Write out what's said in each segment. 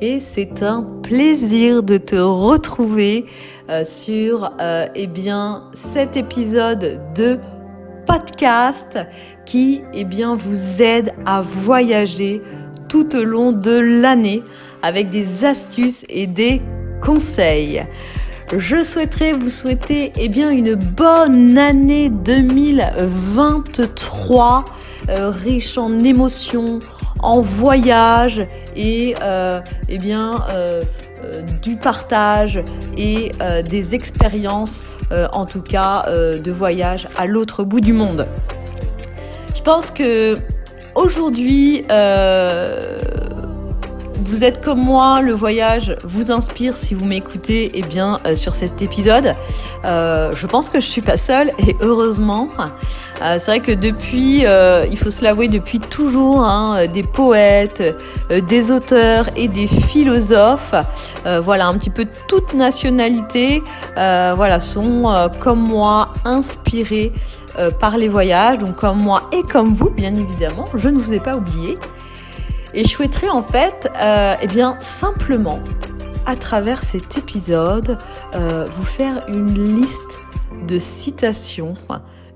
et c'est un plaisir de te retrouver euh, sur euh, eh bien cet épisode de podcast qui eh bien vous aide à voyager tout au long de l'année avec des astuces et des conseils. Je souhaiterais vous souhaiter eh bien une bonne année 2023 euh, riche en émotions, en voyages et euh, eh bien euh, du partage et des expériences en tout cas de voyage à l'autre bout du monde. Je pense que aujourd'hui vous êtes comme moi, le voyage vous inspire si vous m'écoutez eh bien euh, sur cet épisode. Euh, je pense que je suis pas seule et heureusement. Euh, c'est vrai que depuis, il faut se l'avouer, depuis toujours, hein, des poètes, des auteurs et des philosophes, voilà un petit peu toute nationalité, voilà sont comme moi inspirés par les voyages, donc comme moi et comme vous, bien évidemment. Je ne vous ai pas oublié. Et je souhaiterais en fait, euh, eh bien, simplement, à travers cet épisode, euh, vous faire une liste de citations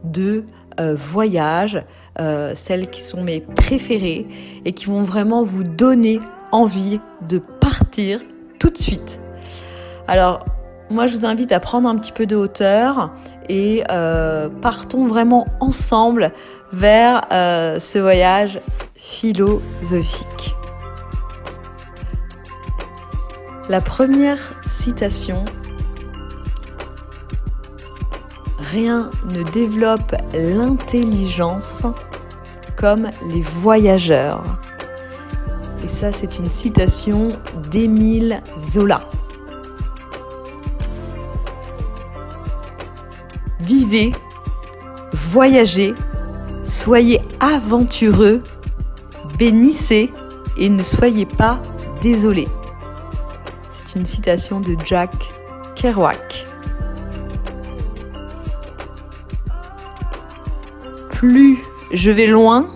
de euh, voyages, celles qui sont mes préférées et qui vont vraiment vous donner envie de partir tout de suite. Alors, moi, je vous invite à prendre un petit peu de hauteur et euh, partons vraiment ensemble vers euh, ce voyage philosophique. La première citation Rien ne développe l'intelligence comme les voyageurs. Et ça, c'est une citation d'Émile Zola. Vivez, voyagez, soyez aventureux, bénissez et ne soyez pas désolés. C'est une citation de Jack Kerouac. Plus je vais loin,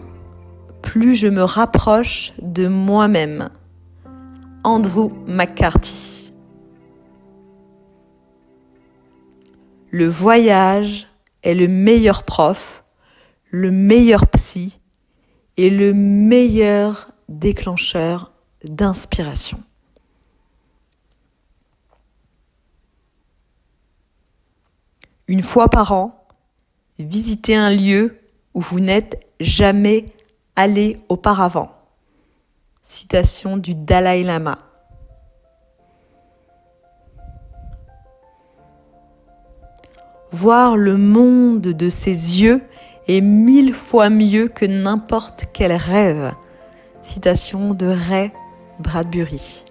plus je me rapproche de moi-même. Andrew McCarthy. Le voyage est le meilleur prof, le meilleur psy et le meilleur déclencheur d'inspiration. Une fois par an, visitez un lieu où vous n'êtes jamais allé auparavant. Citation du Dalai Lama. Voir le monde de ses yeux est mille fois mieux que n'importe quel rêve. Citation de Ray Bradbury.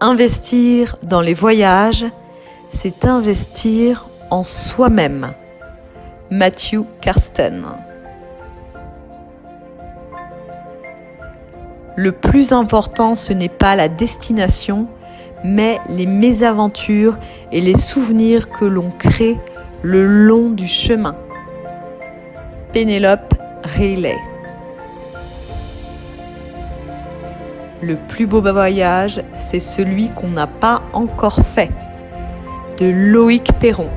Investir dans les voyages, c'est investir en soi-même. Matthew Karsten. Le plus important, ce n'est pas la destination, mais les mésaventures et les souvenirs que l'on crée le long du chemin. Pénélope Rayleigh. Le plus beau voyage, c'est celui qu'on n'a pas encore fait. De Loïc Perron.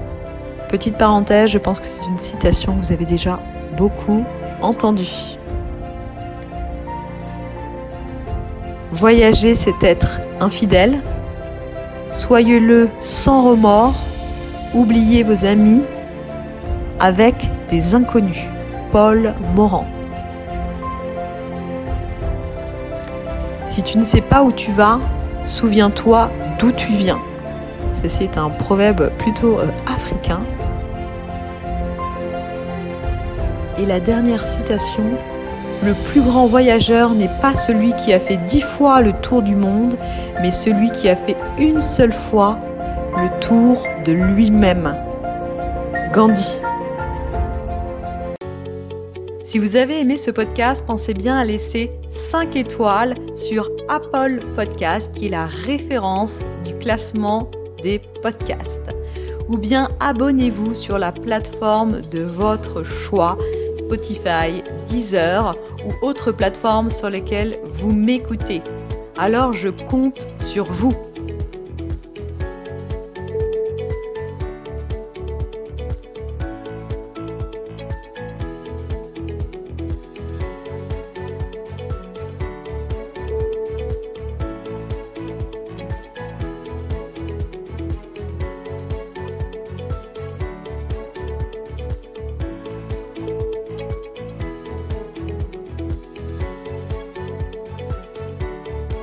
Petite parenthèse, je pense que c'est une citation que vous avez déjà beaucoup entendue. Voyager, c'est être infidèle, Soyez-le sans remords, oubliez vos amis avec des inconnus. Paul Morand. Si tu ne sais pas où tu vas, souviens-toi d'où tu viens. Ceci est un proverbe plutôt euh, africain. Et la dernière citation le plus grand voyageur n'est pas celui qui a fait dix fois le tour du monde, mais celui qui a fait une seule fois le tour de lui-même. Gandhi. Si vous avez aimé ce podcast, pensez bien à laisser 5 étoiles sur Apple Podcast, qui est la référence du classement des podcasts. Ou bien abonnez-vous sur la plateforme de votre choix, Spotify, Deezer ou autres plateformes sur lesquelles vous m'écoutez. Alors je compte sur vous.